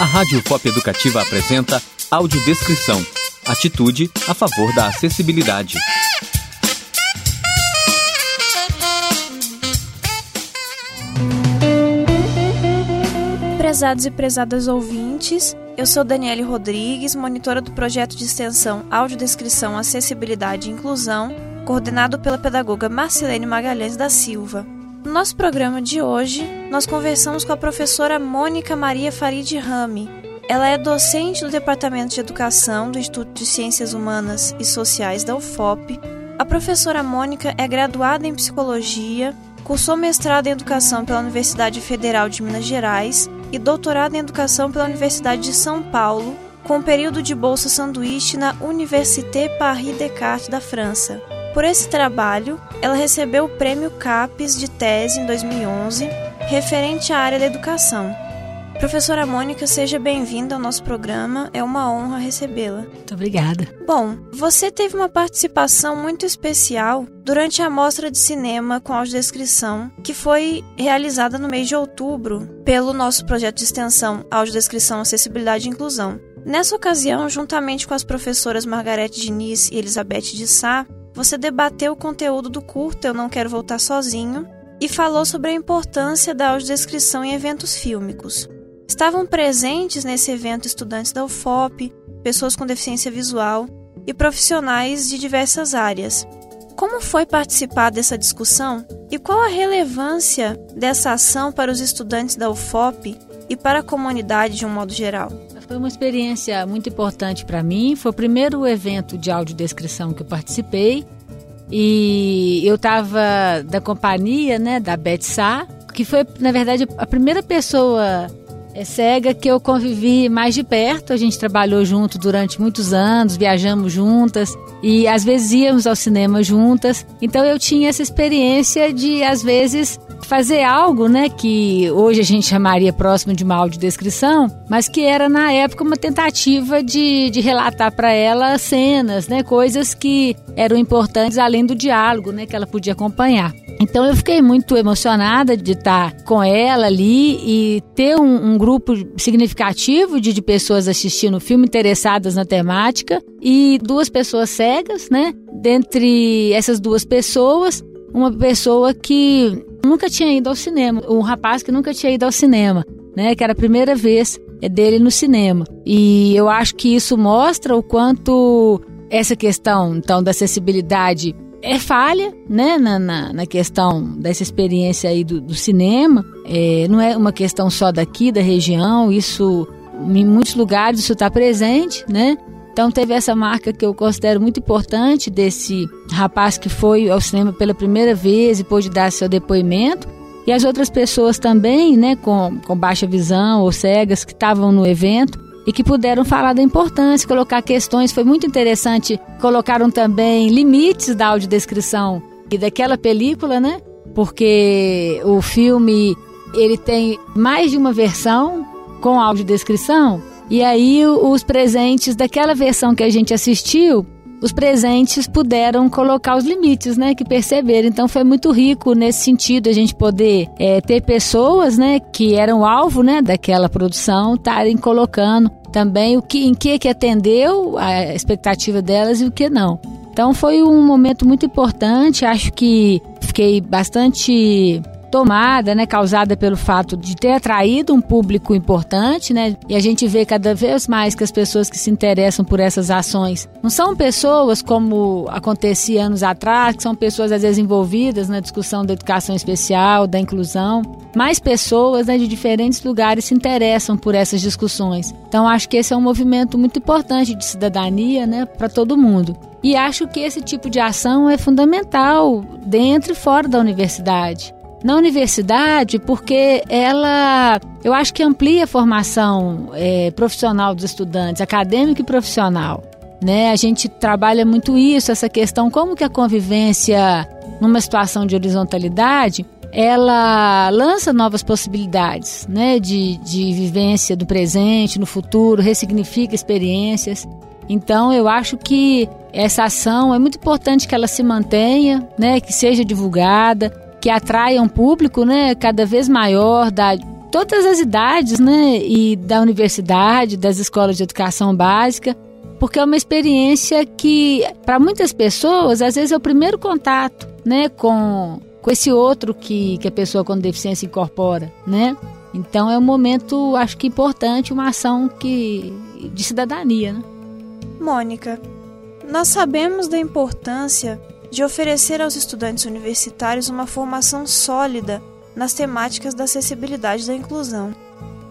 A Rádio Pop Educativa apresenta Audiodescrição. Atitude a favor da acessibilidade. Prezados e prezadas ouvintes, eu sou Daniele Rodrigues, monitora do projeto de extensão Audiodescrição, Acessibilidade e Inclusão, coordenado pela pedagoga Marcelene Magalhães da Silva. No nosso programa de hoje, nós conversamos com a professora Mônica Maria Farid Rami. Ela é docente do Departamento de Educação do Instituto de Ciências Humanas e Sociais da UFOP. A professora Mônica é graduada em Psicologia, cursou mestrado em Educação pela Universidade Federal de Minas Gerais e doutorado em Educação pela Universidade de São Paulo, com um período de bolsa sanduíche na Université Paris Descartes da França. Por esse trabalho, ela recebeu o Prêmio CAPES de Tese em 2011, referente à área da educação. Professora Mônica, seja bem-vinda ao nosso programa. É uma honra recebê-la. Muito obrigada. Bom, você teve uma participação muito especial durante a mostra de cinema com audiodescrição, que foi realizada no mês de outubro pelo nosso projeto de extensão Audiodescrição, Acessibilidade e Inclusão. Nessa ocasião, juntamente com as professoras Margarete Diniz e Elizabeth de Sá, você debateu o conteúdo do curto Eu Não Quero Voltar Sozinho e falou sobre a importância da audiodescrição em eventos fílmicos. Estavam presentes nesse evento estudantes da UFOP, pessoas com deficiência visual e profissionais de diversas áreas. Como foi participar dessa discussão e qual a relevância dessa ação para os estudantes da UFOP e para a comunidade de um modo geral? Foi uma experiência muito importante para mim. Foi o primeiro evento de audiodescrição que eu participei. E eu estava da companhia né, da Beth Sá, que foi, na verdade, a primeira pessoa é, cega que eu convivi mais de perto. A gente trabalhou junto durante muitos anos, viajamos juntas e às vezes íamos ao cinema juntas. Então eu tinha essa experiência de, às vezes, fazer algo, né, que hoje a gente chamaria próximo de uma audiodescrição, mas que era na época uma tentativa de, de relatar para ela cenas, né, coisas que eram importantes além do diálogo, né, que ela podia acompanhar. Então eu fiquei muito emocionada de estar com ela ali e ter um, um grupo significativo de, de pessoas assistindo o filme interessadas na temática e duas pessoas cegas, né? Dentre essas duas pessoas, uma pessoa que nunca tinha ido ao cinema, um rapaz que nunca tinha ido ao cinema, né? Que era a primeira vez dele no cinema. E eu acho que isso mostra o quanto essa questão então da acessibilidade é falha, né, na, na, na, questão dessa experiência aí do, do cinema. É, não é uma questão só daqui da região, isso em muitos lugares isso está presente, né? Então teve essa marca que eu considero muito importante desse rapaz que foi ao cinema pela primeira vez e pôde dar seu depoimento. E as outras pessoas também, né, com, com baixa visão ou cegas que estavam no evento e que puderam falar da importância, colocar questões. Foi muito interessante. Colocaram também limites da audiodescrição e daquela película, né? Porque o filme ele tem mais de uma versão com audiodescrição e aí os presentes daquela versão que a gente assistiu, os presentes puderam colocar os limites, né, que perceberam. Então foi muito rico nesse sentido a gente poder é, ter pessoas, né, que eram alvo, né, daquela produção, estarem colocando também o que em que que atendeu a expectativa delas e o que não. Então foi um momento muito importante. Acho que fiquei bastante tomada, né, causada pelo fato de ter atraído um público importante, né? E a gente vê cada vez mais que as pessoas que se interessam por essas ações não são pessoas como acontecia anos atrás, que são pessoas às vezes envolvidas na discussão da educação especial, da inclusão. Mais pessoas né, de diferentes lugares se interessam por essas discussões. Então acho que esse é um movimento muito importante de cidadania, né, para todo mundo. E acho que esse tipo de ação é fundamental dentro e fora da universidade na universidade, porque ela, eu acho que amplia a formação é, profissional dos estudantes, acadêmica e profissional. Né? A gente trabalha muito isso, essa questão, como que a convivência numa situação de horizontalidade, ela lança novas possibilidades né? de, de vivência do presente, no futuro, ressignifica experiências. Então, eu acho que essa ação é muito importante que ela se mantenha, né, que seja divulgada, que um público né, cada vez maior da todas as idades, né? E da universidade, das escolas de educação básica, porque é uma experiência que, para muitas pessoas, às vezes é o primeiro contato, né? Com, com esse outro que, que a pessoa com deficiência incorpora, né? Então é um momento, acho que importante, uma ação que de cidadania. Né? Mônica, nós sabemos da importância de oferecer aos estudantes universitários uma formação sólida nas temáticas da acessibilidade e da inclusão.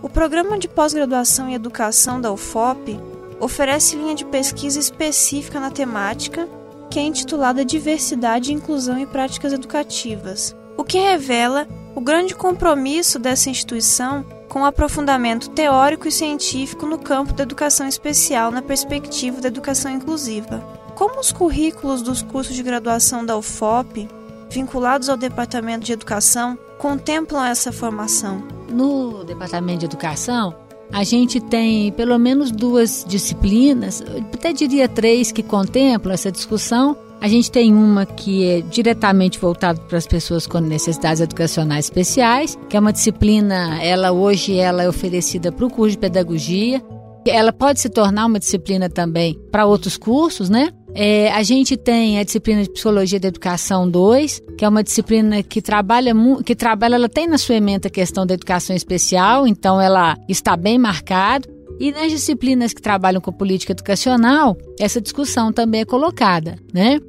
O Programa de Pós-Graduação em Educação da UFOP oferece linha de pesquisa específica na temática, que é intitulada Diversidade, Inclusão e Práticas Educativas, o que revela o grande compromisso dessa instituição com o aprofundamento teórico e científico no campo da educação especial na perspectiva da educação inclusiva. Como os currículos dos cursos de graduação da UFOP, vinculados ao Departamento de Educação, contemplam essa formação? No Departamento de Educação, a gente tem pelo menos duas disciplinas, até diria três, que contemplam essa discussão. A gente tem uma que é diretamente voltada para as pessoas com necessidades educacionais especiais, que é uma disciplina, ela hoje ela é oferecida para o curso de pedagogia. Ela pode se tornar uma disciplina também para outros cursos, né? É, a gente tem a disciplina de Psicologia da Educação 2, que é uma disciplina que trabalha, que trabalha, ela tem na sua ementa a questão da educação especial, então ela está bem marcada. E nas disciplinas que trabalham com política educacional, essa discussão também é colocada, né?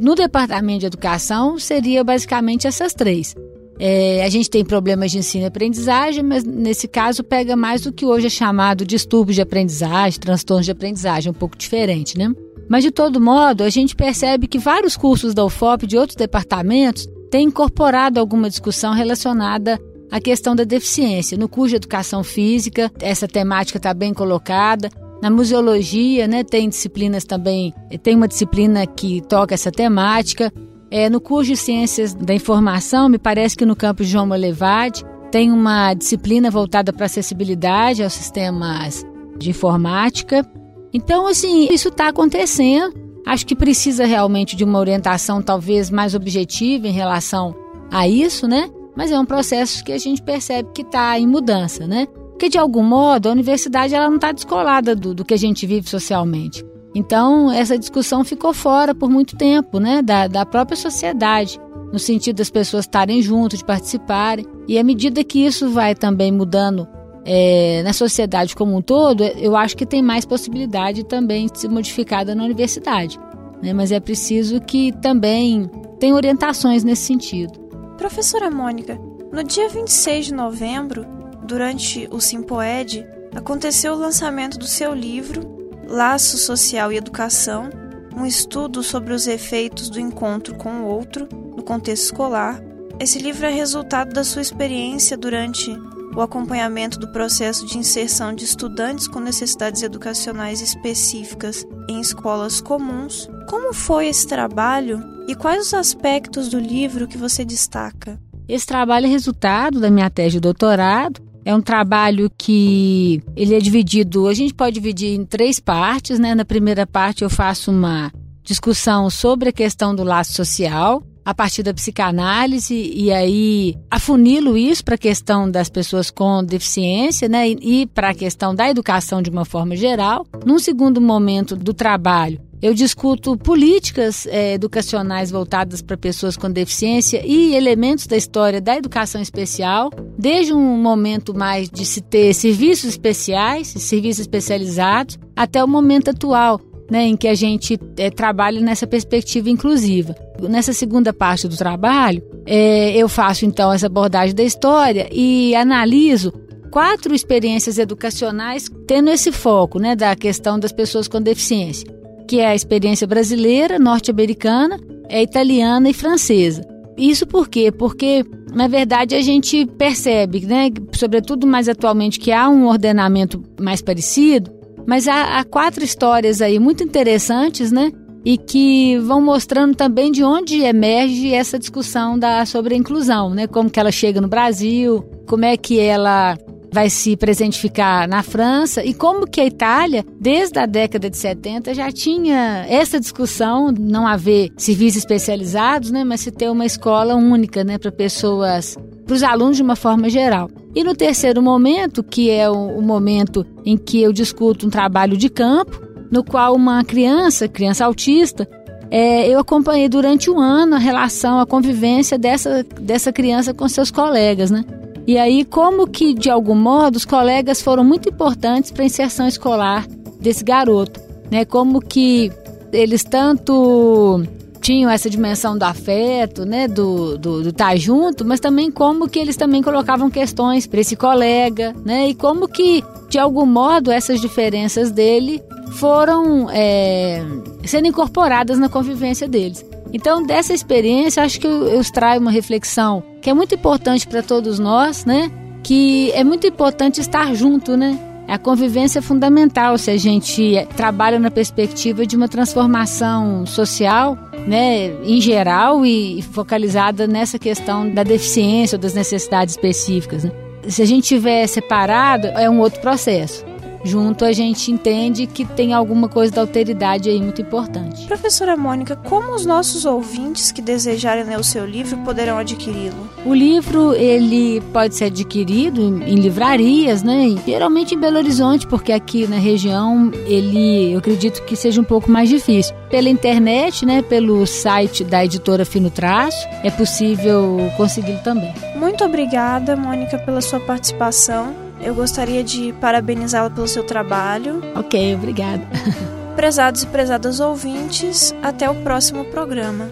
No departamento de educação, seria basicamente essas três. É, a gente tem problemas de ensino e aprendizagem, mas nesse caso pega mais do que hoje é chamado distúrbios de aprendizagem, transtornos de aprendizagem, um pouco diferente, né? Mas, de todo modo, a gente percebe que vários cursos da UFOP de outros departamentos têm incorporado alguma discussão relacionada à questão da deficiência. No curso de Educação Física, essa temática está bem colocada. Na museologia, né, tem disciplinas também, tem uma disciplina que toca essa temática. É, no curso de Ciências da Informação, me parece que no campus João Molevade, tem uma disciplina voltada para acessibilidade aos sistemas de informática. Então, assim, isso está acontecendo. Acho que precisa realmente de uma orientação talvez mais objetiva em relação a isso, né? Mas é um processo que a gente percebe que está em mudança, né? Porque, de algum modo, a universidade ela não está descolada do, do que a gente vive socialmente. Então, essa discussão ficou fora por muito tempo, né? Da, da própria sociedade, no sentido das pessoas estarem juntas, de participarem. E à medida que isso vai também mudando é, na sociedade como um todo, eu acho que tem mais possibilidade também de ser modificada na universidade. Né? Mas é preciso que também tenha orientações nesse sentido. Professora Mônica, no dia 26 de novembro, durante o Simpoed, aconteceu o lançamento do seu livro Laço Social e Educação, um estudo sobre os efeitos do encontro com o outro no contexto escolar. Esse livro é resultado da sua experiência durante o acompanhamento do processo de inserção de estudantes com necessidades educacionais específicas em escolas comuns. Como foi esse trabalho e quais os aspectos do livro que você destaca? Esse trabalho é resultado da minha tese de doutorado. É um trabalho que ele é dividido, a gente pode dividir em três partes, né? Na primeira parte eu faço uma discussão sobre a questão do laço social, a partir da psicanálise e aí afunilo isso para a questão das pessoas com deficiência, né, e, para a questão da educação de uma forma geral. Num segundo momento do trabalho, eu discuto políticas é, educacionais voltadas para pessoas com deficiência e elementos da história da educação especial, desde um momento mais de se ter serviços especiais, serviços especializados, até o momento atual, né, em que a gente é, trabalha nessa perspectiva inclusiva. Nessa segunda parte do trabalho, é, eu faço então essa abordagem da história e analiso quatro experiências educacionais tendo esse foco né, da questão das pessoas com deficiência, que é a experiência brasileira, norte-americana, é italiana e francesa. Isso por quê? Porque, na verdade, a gente percebe, né, sobretudo mais atualmente, que há um ordenamento mais parecido, mas há, há quatro histórias aí muito interessantes, né? E que vão mostrando também de onde emerge essa discussão da, sobre a inclusão, né? Como que ela chega no Brasil, como é que ela vai se presentificar na França e como que a Itália, desde a década de 70, já tinha essa discussão, não haver serviços especializados, né, mas se ter uma escola única, né, para pessoas, para os alunos de uma forma geral. E no terceiro momento, que é o, momento em que eu discuto um trabalho de campo, no qual uma criança, criança autista, é, eu acompanhei durante um ano a relação, a convivência dessa, dessa criança com seus colegas, né? E aí, como que, de algum modo, os colegas foram muito importantes para a inserção escolar desse garoto, né? Como que eles tanto tinham essa dimensão do afeto, né, do, do, do tá junto, mas também como que eles também colocavam questões para esse colega, né, e como que, de algum modo, essas diferenças dele foram é, sendo incorporadas na convivência deles. Então, dessa experiência, acho que eu, eu extraio uma reflexão que é muito importante para todos nós, né? Que é muito importante estar junto, né? A convivência é fundamental se a gente trabalha na perspectiva de uma transformação social, né, em geral e focalizada nessa questão da deficiência ou das necessidades específicas. Né? Se a gente tiver separado, é um outro processo junto a gente entende que tem alguma coisa da alteridade aí muito importante. Professora Mônica, como os nossos ouvintes que desejarem ler o seu livro poderão adquiri-lo? O livro ele pode ser adquirido em livrarias, né? Geralmente em Belo Horizonte, porque aqui na região ele, eu acredito que seja um pouco mais difícil. Pela internet, né? Pelo site da editora Fino Traço, é possível consegui-lo também. Muito obrigada, Mônica, pela sua participação. Eu gostaria de parabenizá-la pelo seu trabalho. Ok, obrigada. Prezados e prezadas ouvintes, até o próximo programa.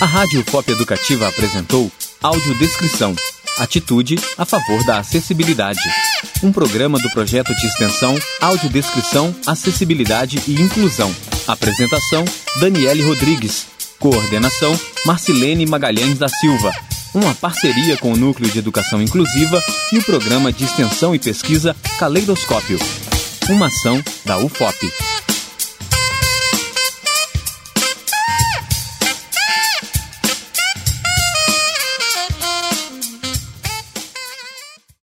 A Rádio Pop Educativa apresentou Audiodescrição Atitude a favor da acessibilidade. Um programa do projeto de extensão Audiodescrição, Acessibilidade e Inclusão. Apresentação: Daniele Rodrigues. Coordenação: Marcilene Magalhães da Silva uma parceria com o Núcleo de Educação Inclusiva e o Programa de Extensão e Pesquisa Caleidoscópio, uma ação da UFOP.